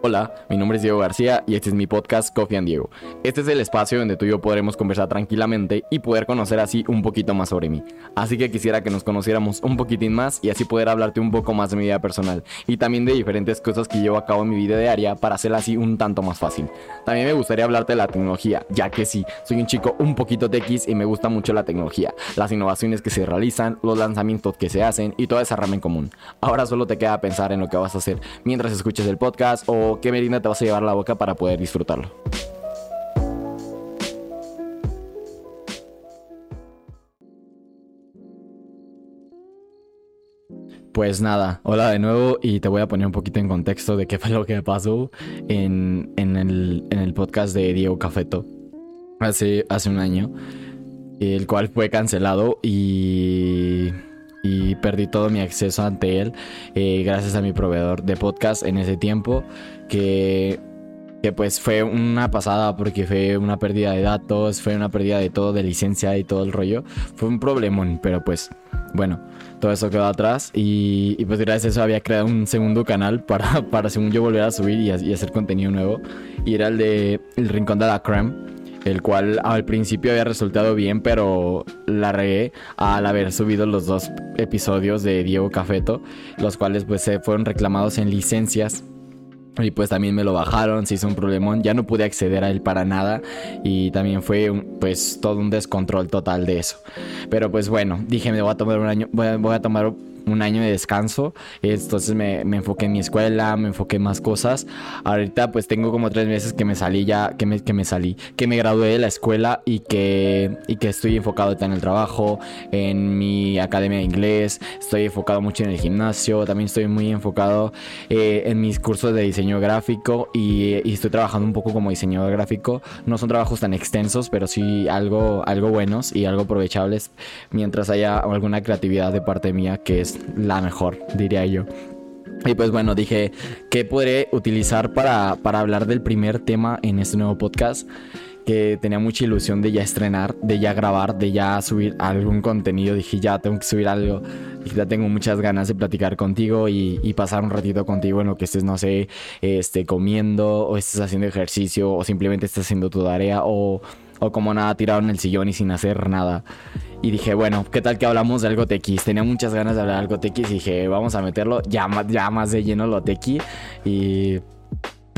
Hola, mi nombre es Diego García y este es mi podcast Coffee and Diego. Este es el espacio donde tú y yo podremos conversar tranquilamente y poder conocer así un poquito más sobre mí. Así que quisiera que nos conociéramos un poquitín más y así poder hablarte un poco más de mi vida personal y también de diferentes cosas que llevo a cabo en mi vida diaria para hacerla así un tanto más fácil. También me gustaría hablarte de la tecnología, ya que sí, soy un chico un poquito tequis y me gusta mucho la tecnología, las innovaciones que se realizan, los lanzamientos que se hacen y toda esa rama en común. Ahora solo te queda pensar en lo que vas a hacer mientras escuches el podcast o qué merienda te vas a llevar a la boca para poder disfrutarlo. Pues nada, hola de nuevo y te voy a poner un poquito en contexto de qué fue lo que pasó en, el, podcast de Diego Cafeto hace, hace un año, el cual fue cancelado y y perdí todo mi acceso ante él eh, gracias a mi proveedor de podcast en ese tiempo que, que pues fue una pasada porque fue una pérdida de datos, fue una pérdida de todo, de licencia y todo el rollo. Fue un problemón, pero pues bueno, todo eso quedó atrás y, y pues gracias a eso había creado un segundo canal para, para según yo volver a subir y, y hacer contenido nuevo y era el de El Rincón de la Creme el cual al principio había resultado bien, pero la regué al haber subido los dos episodios de Diego Cafeto, los cuales pues se fueron reclamados en licencias y pues también me lo bajaron, se hizo un problemón, ya no pude acceder a él para nada y también fue pues todo un descontrol total de eso. Pero pues bueno, dije me voy a tomar un año, voy a, voy a tomar un año de descanso. Entonces me, me, enfoqué en mi escuela, me enfoqué en más cosas. Ahorita pues tengo como tres meses que me salí ya, que me, que me salí, que me gradué de la escuela y que, y que estoy enfocado en el trabajo, en mi academia de inglés, estoy enfocado mucho en el gimnasio, también estoy muy enfocado eh, en mis cursos de diseño gráfico y, y, estoy trabajando un poco como diseñador gráfico. No son trabajos tan extensos, pero sí algo, algo buenos y algo aprovechables mientras haya alguna creatividad de parte mía que es la mejor, diría yo. Y pues bueno, dije, ¿qué podré utilizar para, para hablar del primer tema en este nuevo podcast? que tenía mucha ilusión de ya estrenar, de ya grabar, de ya subir algún contenido. Dije, ya tengo que subir algo. Dije, ya tengo muchas ganas de platicar contigo y, y, pasar un ratito contigo en lo que estés, no sé, este, comiendo o estés haciendo ejercicio o simplemente estés haciendo tu tarea o, o como nada tirado en el sillón y sin hacer nada. Y dije, bueno, ¿qué tal que hablamos de algo tequis? Tenía muchas ganas de hablar de algo tequis y dije, vamos a meterlo ya, ya más de lleno lo tequi. Y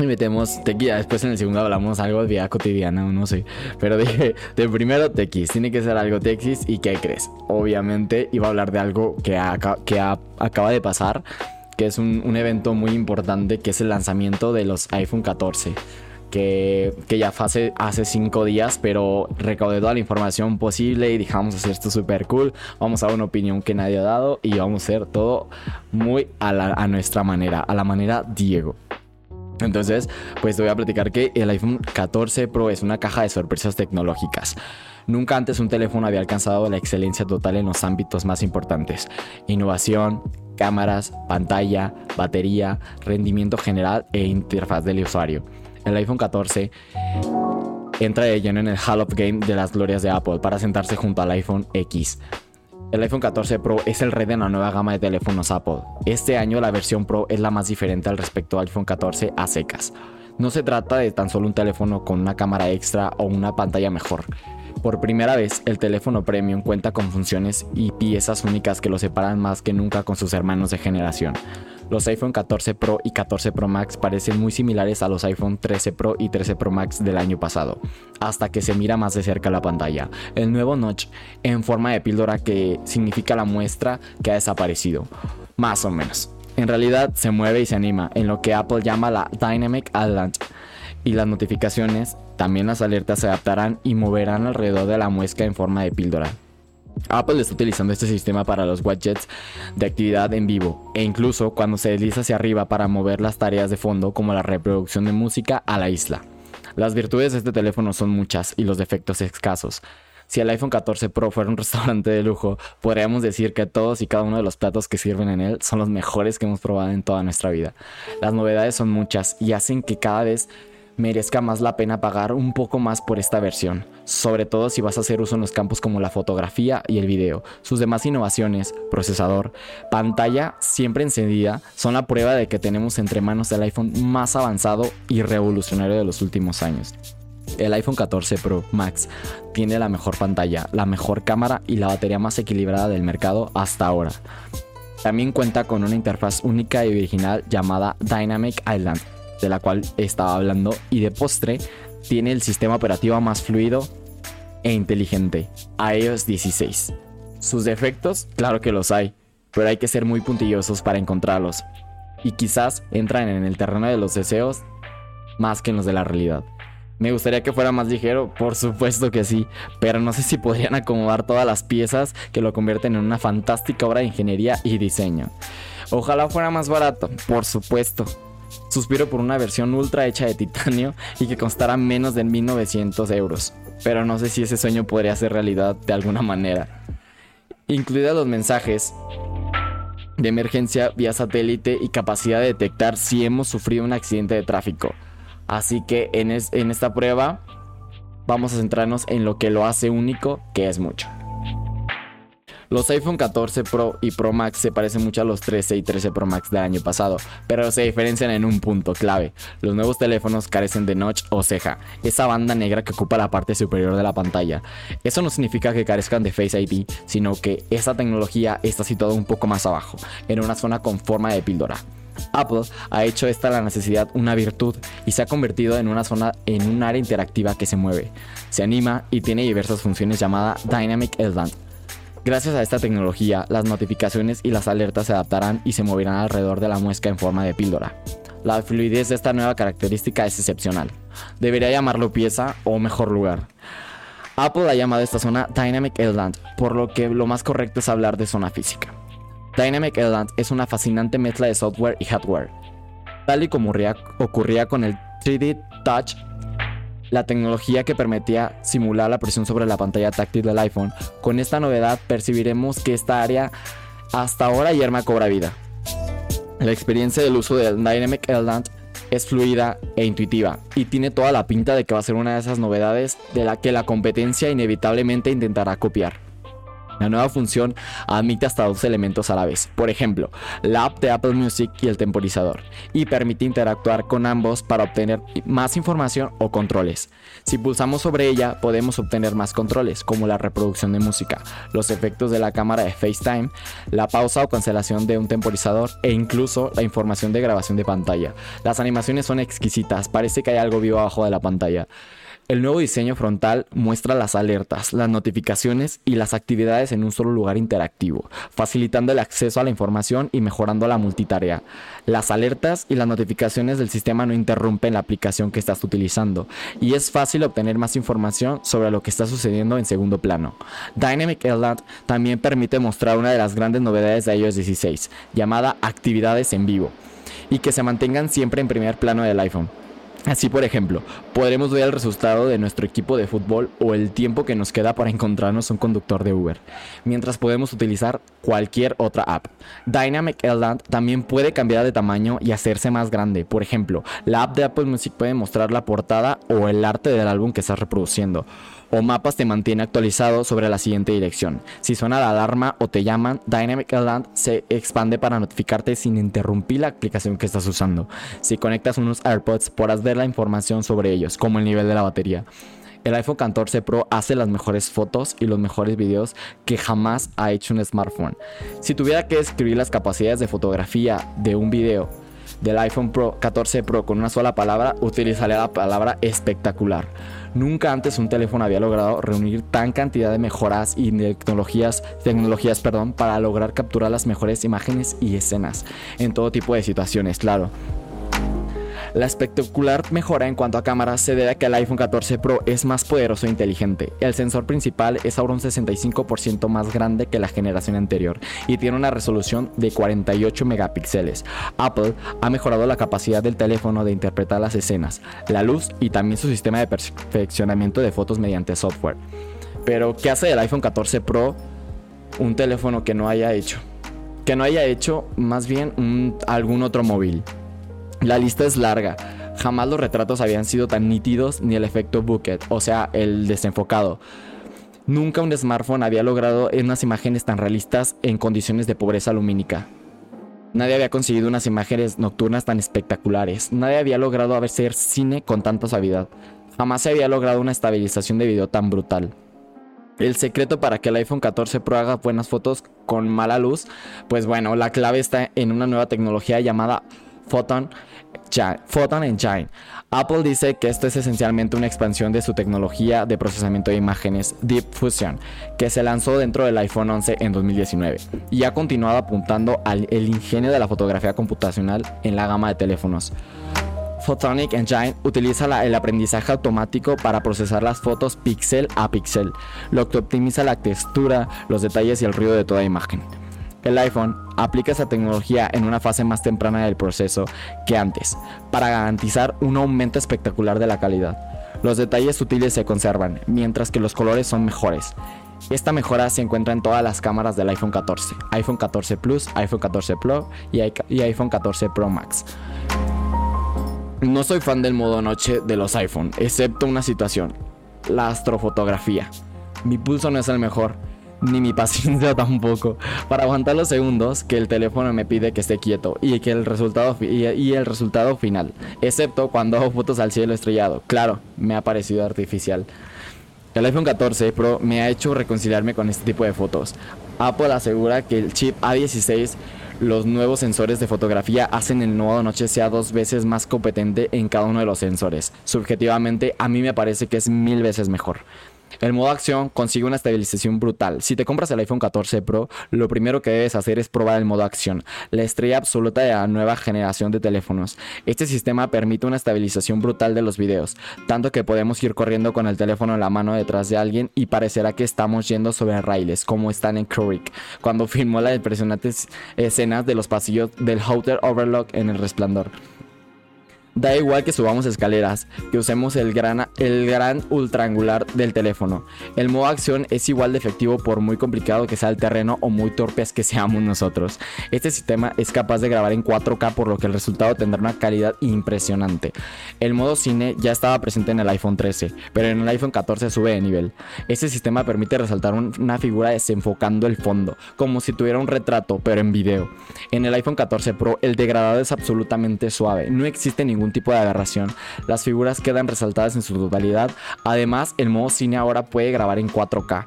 y metemos tequis. Después en el segundo hablamos algo de vida cotidiana, no sé. Pero dije, de primero tequis, tiene que ser algo tequis. ¿Y qué crees? Obviamente iba a hablar de algo que, que acaba de pasar, que es un, un evento muy importante, que es el lanzamiento de los iPhone 14 que, ya fue hace, hace cinco días, pero recaudé toda la información posible y dejamos hacer esto súper cool. Vamos a una opinión que nadie ha dado y vamos a hacer todo muy a, a nuestra manera, a la manera Diego. Entonces, pues te voy a platicar que el iPhone 14 Pro es una caja de sorpresas tecnológicas. Nunca antes un teléfono había alcanzado la excelencia total en los ámbitos más importantes. Innovación, cámaras, pantalla, batería, rendimiento general e interfaz del usuario el iPhone 14 entra de lleno en el Hall of Game de las glorias de Apple para sentarse junto al iPhone X. El iPhone 14 Pro es el rey de la nueva gama de teléfonos Apple. Este año la versión Pro es la más diferente al respecto al iPhone 14 a secas. No se trata de tan solo un teléfono con una cámara extra o una pantalla mejor. Por primera vez, el teléfono premium cuenta con funciones y piezas únicas que lo separan más que nunca con sus hermanos de generación. Los iPhone 14 Pro y 14 Pro Max parecen muy similares a los iPhone 13 Pro y 13 Pro Max del año pasado, hasta que se mira más de cerca la pantalla. El nuevo notch en forma de píldora que significa la muestra que ha desaparecido, más o menos. En realidad se mueve y se anima en lo que Apple llama la Dynamic Island y las notificaciones, también las alertas se adaptarán y moverán alrededor de la muesca en forma de píldora. Apple está utilizando este sistema para los widgets de actividad en vivo e incluso cuando se desliza hacia arriba para mover las tareas de fondo como la reproducción de música a la isla. Las virtudes de este teléfono son muchas y los defectos escasos. Si el iPhone 14 Pro fuera un restaurante de lujo, podríamos decir que todos y cada uno de los platos que sirven en él son los mejores que hemos probado en toda nuestra vida. Las novedades son muchas y hacen que cada vez merezca más la pena pagar un poco más por esta versión, sobre todo si vas a hacer uso en los campos como la fotografía y el video. Sus demás innovaciones, procesador, pantalla siempre encendida, son la prueba de que tenemos entre manos el iPhone más avanzado y revolucionario de los últimos años. El iPhone 14 Pro Max tiene la mejor pantalla, la mejor cámara y la batería más equilibrada del mercado hasta ahora. También cuenta con una interfaz única y original llamada Dynamic Island, de la cual estaba hablando, y de postre tiene el sistema operativo más fluido e inteligente, iOS 16. Sus defectos, claro que los hay, pero hay que ser muy puntillosos para encontrarlos, y quizás entran en el terreno de los deseos más que en los de la realidad. Me gustaría que fuera más ligero, por supuesto que sí, pero no sé si podrían acomodar todas las piezas que lo convierten en una fantástica obra de ingeniería y diseño. Ojalá fuera más barato, por supuesto. Suspiro por una versión ultra hecha de titanio y que costara menos de 1900 euros, pero no sé si ese sueño podría ser realidad de alguna manera. Incluidos los mensajes de emergencia vía satélite y capacidad de detectar si hemos sufrido un accidente de tráfico. Así que en, en esta prueba vamos a centrarnos en lo que lo hace único, que es mucho. Los iPhone 14 Pro y Pro Max se parecen mucho a los 13 y 13 Pro Max del año pasado, pero se diferencian en un punto clave. Los nuevos teléfonos carecen de notch o ceja, esa banda negra que ocupa la parte superior de la pantalla. Eso no significa que carezcan de Face ID, sino que esa tecnología está situada un poco más abajo, en una zona con forma de píldora. Apple ha hecho esta la necesidad una virtud y se ha convertido en una zona en un área interactiva que se mueve, se anima y tiene diversas funciones llamada Dynamic Island. Gracias a esta tecnología, las notificaciones y las alertas se adaptarán y se moverán alrededor de la muesca en forma de píldora. La fluidez de esta nueva característica es excepcional. Debería llamarlo pieza o mejor lugar. Apple ha llamado esta zona Dynamic Island, por lo que lo más correcto es hablar de zona física. Dynamic Island es una fascinante mezcla de software y hardware. Tal y como ocurría con el 3D Touch, la tecnología que permitía simular la presión sobre la pantalla táctil del iPhone, con esta novedad percibiremos que esta área hasta ahora yerma cobra vida. La experiencia del uso del Dynamic Island es fluida e intuitiva y tiene toda la pinta de que va a ser una de esas novedades de la que la competencia inevitablemente intentará copiar. La nueva función admite hasta dos elementos a la vez, por ejemplo, la app de Apple Music y el temporizador, y permite interactuar con ambos para obtener más información o controles. Si pulsamos sobre ella, podemos obtener más controles, como la reproducción de música, los efectos de la cámara de FaceTime, la pausa o cancelación de un temporizador e incluso la información de grabación de pantalla. Las animaciones son exquisitas, parece que hay algo vivo abajo de la pantalla. El nuevo diseño frontal muestra las alertas, las notificaciones y las actividades en un solo lugar interactivo, facilitando el acceso a la información y mejorando la multitarea. Las alertas y las notificaciones del sistema no interrumpen la aplicación que estás utilizando y es fácil obtener más información sobre lo que está sucediendo en segundo plano. Dynamic Island también permite mostrar una de las grandes novedades de iOS 16, llamada actividades en vivo, y que se mantengan siempre en primer plano del iPhone. Así, por ejemplo, podremos ver el resultado de nuestro equipo de fútbol o el tiempo que nos queda para encontrarnos un conductor de Uber, mientras podemos utilizar cualquier otra app. Dynamic Island también puede cambiar de tamaño y hacerse más grande. Por ejemplo, la app de Apple Music puede mostrar la portada o el arte del álbum que estás reproduciendo o mapas te mantiene actualizado sobre la siguiente dirección. Si suena la alarma o te llaman, Dynamic Island se expande para notificarte sin interrumpir la aplicación que estás usando. Si conectas unos AirPods podrás ver la información sobre ellos, como el nivel de la batería. El iPhone 14 Pro hace las mejores fotos y los mejores videos que jamás ha hecho un smartphone. Si tuviera que describir las capacidades de fotografía de un video del iPhone Pro 14 Pro con una sola palabra, utilizaría la palabra espectacular. Nunca antes un teléfono había logrado reunir tan cantidad de mejoras y tecnologías, tecnologías perdón, para lograr capturar las mejores imágenes y escenas en todo tipo de situaciones, claro. La espectacular mejora en cuanto a cámara se debe a que el iPhone 14 Pro es más poderoso e inteligente. El sensor principal es ahora un 65% más grande que la generación anterior y tiene una resolución de 48 megapíxeles. Apple ha mejorado la capacidad del teléfono de interpretar las escenas, la luz y también su sistema de perfeccionamiento de fotos mediante software. Pero, ¿qué hace del iPhone 14 Pro un teléfono que no haya hecho? Que no haya hecho más bien algún otro móvil. La lista es larga. Jamás los retratos habían sido tan nítidos ni el efecto bokeh, o sea, el desenfocado. Nunca un smartphone había logrado unas imágenes tan realistas en condiciones de pobreza lumínica. Nadie había conseguido unas imágenes nocturnas tan espectaculares. Nadie había logrado hacer cine con tanta suavidad. Jamás se había logrado una estabilización de video tan brutal. El secreto para que el iPhone 14 Pro haga buenas fotos con mala luz, pues bueno, la clave está en una nueva tecnología llamada Photon, Photon Engine. Apple dice que esto es esencialmente una expansión de su tecnología de procesamiento de imágenes Deep Fusion, que se lanzó dentro del iPhone 11 en 2019 y ha continuado apuntando al el ingenio de la fotografía computacional en la gama de teléfonos. Photonic Engine utiliza el aprendizaje automático para procesar las fotos píxel a píxel, lo que optimiza la textura, los detalles y el ruido de toda imagen. El iPhone aplica esa tecnología en una fase más temprana del proceso que antes, para garantizar un aumento espectacular de la calidad. Los detalles sutiles se conservan, mientras que los colores son mejores. Esta mejora se encuentra en todas las cámaras del iPhone 14, iPhone 14 Plus, iPhone 14 Pro y iPhone 14 Pro Max. No soy fan del modo noche de los iPhone, excepto una situación, la astrofotografía. Mi pulso no es el mejor, ni mi paciencia tampoco, para aguantar los segundos que el teléfono me pide que esté quieto y que el resultado y, el resultado final, excepto cuando hago fotos al cielo estrellado. Claro, me ha parecido artificial. El iPhone 14 Pro me ha hecho reconciliarme con este tipo de fotos. Apple asegura que el chip A16 los nuevos sensores de fotografía hacen el nuevo noche sea dos veces más competente en cada uno de los sensores. Subjetivamente, a mí me parece que es mil veces mejor. El modo acción consigue una estabilización brutal. Si te compras el iPhone 14 Pro, lo primero que debes hacer es probar el modo acción, la estrella absoluta de la nueva generación de teléfonos. Este sistema permite una estabilización brutal de los videos, tanto que podemos ir corriendo con el teléfono en la mano detrás de alguien y parecerá que estamos yendo sobre raíles, como están en Kubrick, cuando filmó las impresionantes escenas de los pasillos del Hotel Overlook en El Resplandor. Da igual que subamos escaleras, que usemos el gran, el gran del teléfono. El modo acción es igual de efectivo por muy complicado que sea el terreno o muy torpes que seamos nosotros. Este sistema es capaz de grabar en 4K por lo que el resultado tendrá una calidad impresionante. El modo cine ya estaba presente en el iPhone 13, pero en el iPhone 14 sube de nivel. Este sistema permite resaltar una figura desenfocando el fondo, como si tuviera un retrato, pero en video. En el iPhone 14 Pro el degradado es absolutamente suave, no existe ningún tipo de aberración. Las figuras quedan resaltadas en su totalidad. Además, el modo cine ahora puede grabar en 4K.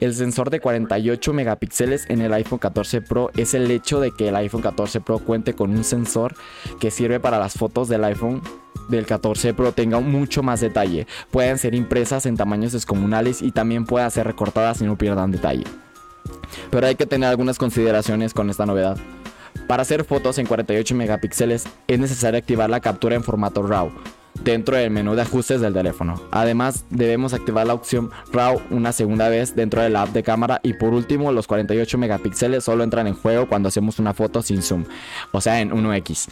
El sensor de 48 megapíxeles en el iPhone 14 Pro es el hecho de que el iPhone 14 Pro cuente con un sensor que sirve para las fotos del iPhone del 14 Pro tenga mucho más detalle. Pueden ser impresas en tamaños descomunales y también puedan ser recortadas y no pierdan detalle. Pero hay que tener algunas consideraciones con esta novedad. Para hacer fotos en 48 megapíxeles es necesario activar la captura en formato RAW dentro del menú de ajustes del teléfono. Además, debemos activar la opción RAW una segunda vez dentro de la app de cámara y por último, los 48 megapíxeles solo entran en juego cuando hacemos una foto sin zoom, o sea, en 1x.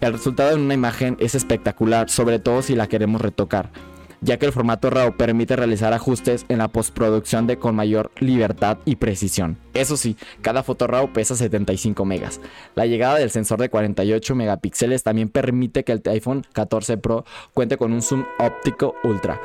El resultado en una imagen es espectacular, sobre todo si la queremos retocar ya que el formato RAW permite realizar ajustes en la postproducción de con mayor libertad y precisión. Eso sí, cada foto RAW pesa 75 megas. La llegada del sensor de 48 megapíxeles también permite que el iPhone 14 Pro cuente con un zoom óptico ultra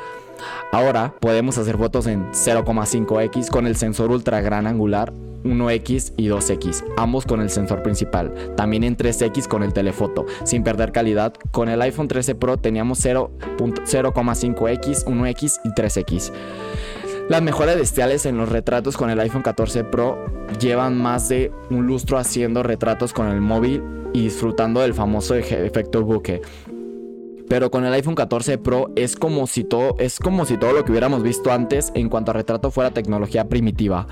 Ahora podemos hacer fotos en 0,5x con el sensor ultra gran angular 1x y 2x, ambos con el sensor principal, también en 3x con el telefoto, sin perder calidad. Con el iPhone 13 Pro teníamos 0.5x, 1x y 3x. Las mejoras bestiales en los retratos con el iPhone 14 Pro llevan más de un lustro haciendo retratos con el móvil y disfrutando del famoso efecto bokeh. Pero con el iPhone 14 Pro es como si todo es como si todo lo que hubiéramos visto antes en cuanto a retrato fuera tecnología primitiva.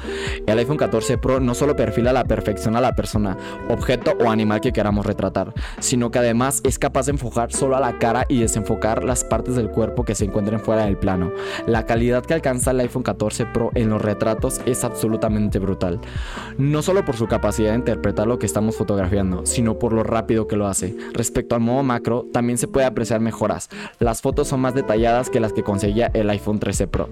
El iPhone 14 Pro no solo perfila a la perfección a la persona, objeto o animal que queramos retratar, sino que además es capaz de enfocar solo a la cara y desenfocar las partes del cuerpo que se encuentren fuera del plano. La calidad que alcanza el iPhone 14 Pro en los retratos es absolutamente brutal. No solo por su capacidad de interpretar lo que estamos fotografiando, sino por lo rápido que lo hace. Respecto al modo macro, también se puede apreciar mejoras. Las fotos son más detalladas que las que conseguía el iPhone 13 Pro.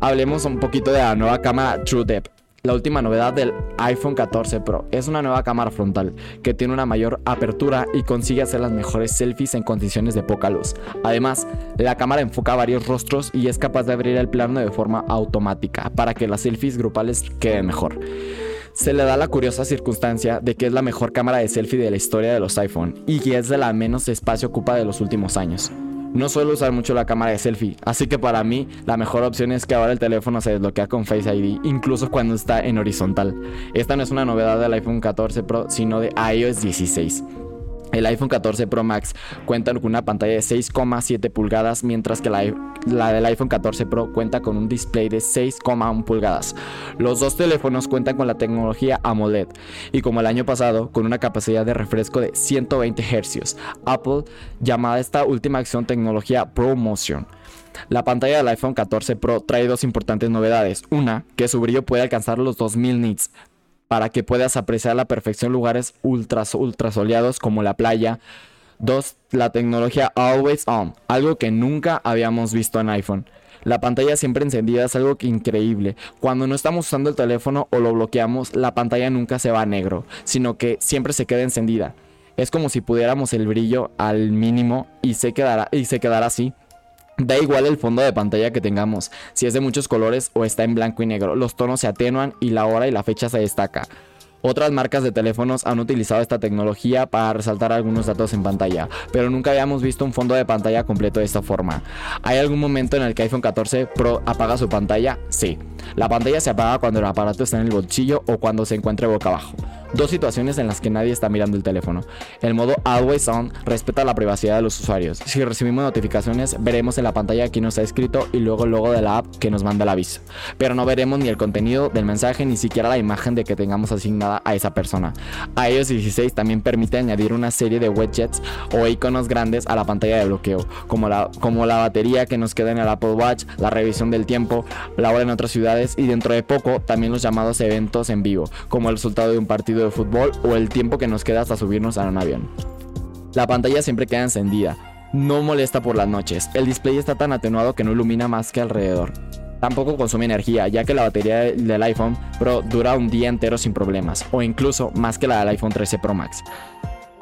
Hablemos un poquito de la nueva cámara TrueDepth. La última novedad del iPhone 14 Pro es una nueva cámara frontal que tiene una mayor apertura y consigue hacer las mejores selfies en condiciones de poca luz. Además, la cámara enfoca varios rostros y es capaz de abrir el plano de forma automática para que las selfies grupales queden mejor. Se le da la curiosa circunstancia de que es la mejor cámara de selfie de la historia de los iPhone y que es de la menos espacio ocupa de los últimos años. No suelo usar mucho la cámara de selfie, así que para mí la mejor opción es que ahora el teléfono se desbloquea con Face ID, incluso cuando está en horizontal. Esta no es una novedad del iPhone 14 Pro, sino de iOS 16. El iPhone 14 Pro Max cuenta con una pantalla de 6,7 pulgadas, mientras que la, del iPhone 14 Pro cuenta con un display de 6,1 pulgadas. Los dos teléfonos cuentan con la tecnología AMOLED y como el año pasado con una capacidad de refresco de 120 Hz. Apple llamada esta última acción tecnología ProMotion. La pantalla del iPhone 14 Pro trae dos importantes novedades. Una, que su brillo puede alcanzar los 2000 nits, para que puedas apreciar a la perfección lugares ultra, ultra soleados como la playa. Dos, la tecnología Always On, algo que nunca habíamos visto en iPhone. La pantalla siempre encendida es algo increíble. Cuando no estamos usando el teléfono o lo bloqueamos, la pantalla nunca se va a negro, sino que siempre se queda encendida. Es como si pudiéramos el brillo al mínimo y se quedará, y se quedará así. Da igual el fondo de pantalla que tengamos, si es de muchos colores o está en blanco y negro, los tonos se atenuan y la hora y la fecha se destaca. Otras marcas de teléfonos han utilizado esta tecnología para resaltar algunos datos en pantalla, pero nunca habíamos visto un fondo de pantalla completo de esta forma. ¿Hay algún momento en el que iPhone 14 Pro apaga su pantalla? Sí. La pantalla se apaga cuando el aparato está en el bolsillo o cuando se encuentra boca abajo. Dos situaciones en las que nadie está mirando el teléfono. El modo Always On respeta la privacidad de los usuarios. Si recibimos notificaciones, veremos en la pantalla quién nos ha escrito y luego el logo de la app que nos manda el aviso. Pero no veremos ni el contenido del mensaje ni siquiera la imagen de que tengamos asignada a esa persona. iOS 16 también permite añadir una serie de widgets o iconos grandes a la pantalla de bloqueo, como la, como la batería que nos queda en el Apple Watch, la revisión del tiempo, la hora en otras ciudades y dentro de poco también los llamados eventos en vivo, como el resultado de un partido de fútbol o el tiempo que nos queda hasta subirnos a un avión. La pantalla siempre queda encendida, no molesta por las noches, el display está tan atenuado que no ilumina más que alrededor. Tampoco consume energía, ya que la batería del iPhone Pro dura un día entero sin problemas, o incluso más que la del iPhone 13 Pro Max.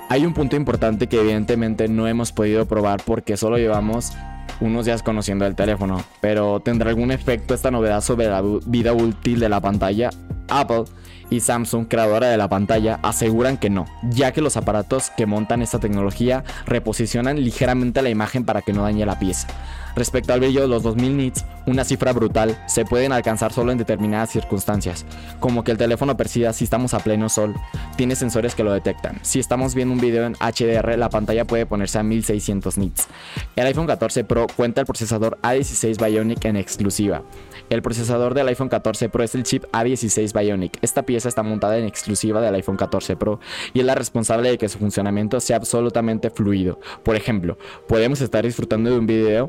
Hay un punto importante que evidentemente no hemos podido probar porque solo llevamos unos días conociendo el teléfono, pero ¿tendrá algún efecto esta novedad sobre la vida útil de la pantalla? Apple y Samsung, creadora de la pantalla, aseguran que no, ya que los aparatos que montan esta tecnología reposicionan ligeramente la imagen para que no dañe la pieza. Respecto al brillo de los 2000 nits, una cifra brutal, se pueden alcanzar solo en determinadas circunstancias, como que el teléfono perciba si estamos a pleno sol, tiene sensores que lo detectan. Si estamos viendo un video en HDR, la pantalla puede ponerse a 1600 nits. El iPhone 14 Pro cuenta el procesador A16 Bionic en exclusiva. El procesador del iPhone 14 Pro es el chip A16 Bionic. Esta pieza está montada en exclusiva del iPhone 14 Pro y es la responsable de que su funcionamiento sea absolutamente fluido. Por ejemplo, podemos estar disfrutando de un video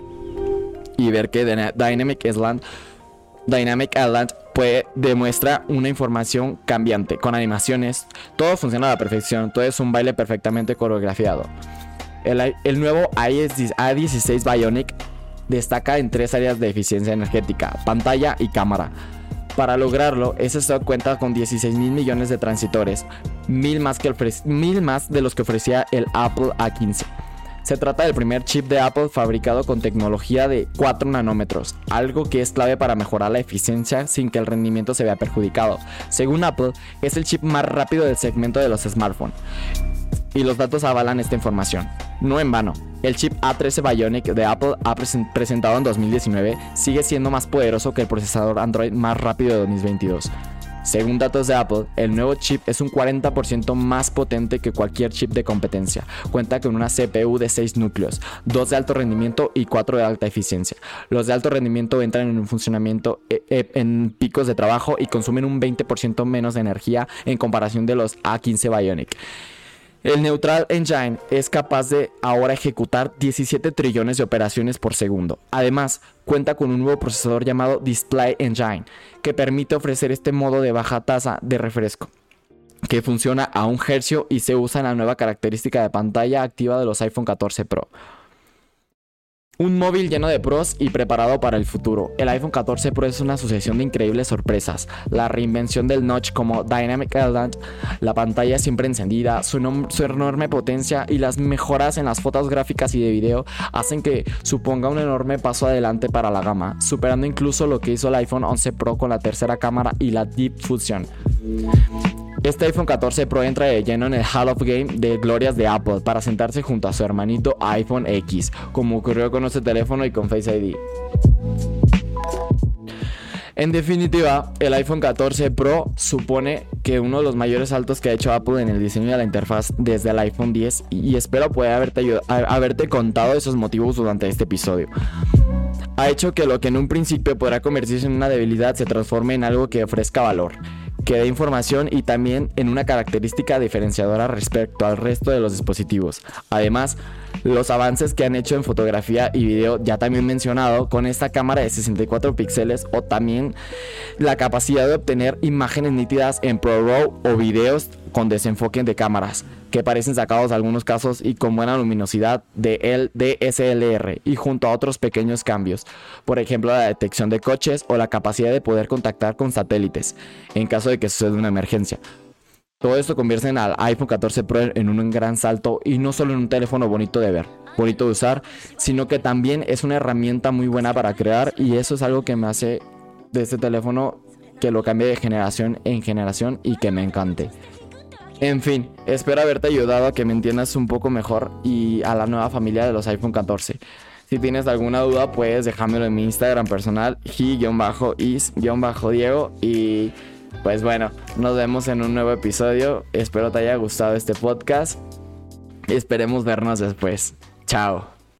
y ver que Dynamic Island Dynamic Island demuestra una información cambiante, con animaciones, todo funciona a la perfección, todo es un baile perfectamente coreografiado. El, el nuevo A16 Bionic destaca en tres áreas de eficiencia energética, pantalla y cámara. Para lograrlo, ese stock cuenta con 16 mil millones de transitores, mil más, que mil más de los que ofrecía el Apple A15. Se trata del primer chip de Apple fabricado con tecnología de 4 nanómetros, algo que es clave para mejorar la eficiencia sin que el rendimiento se vea perjudicado. Según Apple, es el chip más rápido del segmento de los smartphones. Y los datos avalan esta información. No en vano, el chip A13 Bionic de Apple presentado en 2019 sigue siendo más poderoso que el procesador Android más rápido de 2022. Según datos de Apple, el nuevo chip es un 40% más potente que cualquier chip de competencia. Cuenta con una CPU de 6 núcleos, 2 de alto rendimiento y 4 de alta eficiencia. Los de alto rendimiento entran en un funcionamiento eh, eh, en picos de trabajo y consumen un 20% menos de energía en comparación de los A15 Bionic. El Neutral Engine es capaz de ahora ejecutar 17 trillones de operaciones por segundo. Además, cuenta con un nuevo procesador llamado Display Engine, que permite ofrecer este modo de baja tasa de refresco que funciona a un hercio y se usa en la nueva característica de pantalla activa de los iPhone 14 Pro. Un móvil lleno de pros y preparado para el futuro. El iPhone 14 Pro es una sucesión de increíbles sorpresas. La reinvención del notch como Dynamic Island, la pantalla siempre encendida, su, enorme potencia y las mejoras en las fotos gráficas y de video hacen que suponga un enorme paso adelante para la gama, superando incluso lo que hizo el iPhone 11 Pro con la tercera cámara y la Deep Fusion. Este iPhone 14 Pro entra de lleno en el Hall of Game de glorias de Apple para sentarse junto a su hermanito iPhone X, como ocurrió con este teléfono y con Face ID. En definitiva, el iPhone 14 Pro supone que uno de los mayores saltos que ha hecho Apple en el diseño de la interfaz desde el iPhone 10 y espero poder haberte, haberte contado esos motivos durante este episodio. Ha hecho que lo que en un principio podrá convertirse en una debilidad se transforme en algo que ofrezca valor que dé información y también en una característica diferenciadora respecto al resto de los dispositivos. Además, los avances que han hecho en fotografía y video ya también mencionado con esta cámara de 64 píxeles o también la capacidad de obtener imágenes nítidas en ProRAW o videos con desenfoque de cámaras que parecen sacados algunos casos y con buena luminosidad de el DSLR y junto a otros pequeños cambios, por ejemplo la detección de coches o la capacidad de poder contactar con satélites en caso de que suceda una emergencia. Todo esto convierte al iPhone 14 Pro en un gran salto y no solo en un teléfono bonito de ver, bonito de usar, sino que también es una herramienta muy buena para crear y eso es algo que me hace de este teléfono que lo cambie de generación en generación y que me encante. En fin, espero haberte ayudado a que me entiendas un poco mejor y a la nueva familia de los iPhone 14. Si tienes alguna duda, puedes dejármelo en mi Instagram personal, he-is-diego. Y pues bueno, nos vemos en un nuevo episodio. Espero te haya gustado este podcast. Y esperemos vernos después. Chao.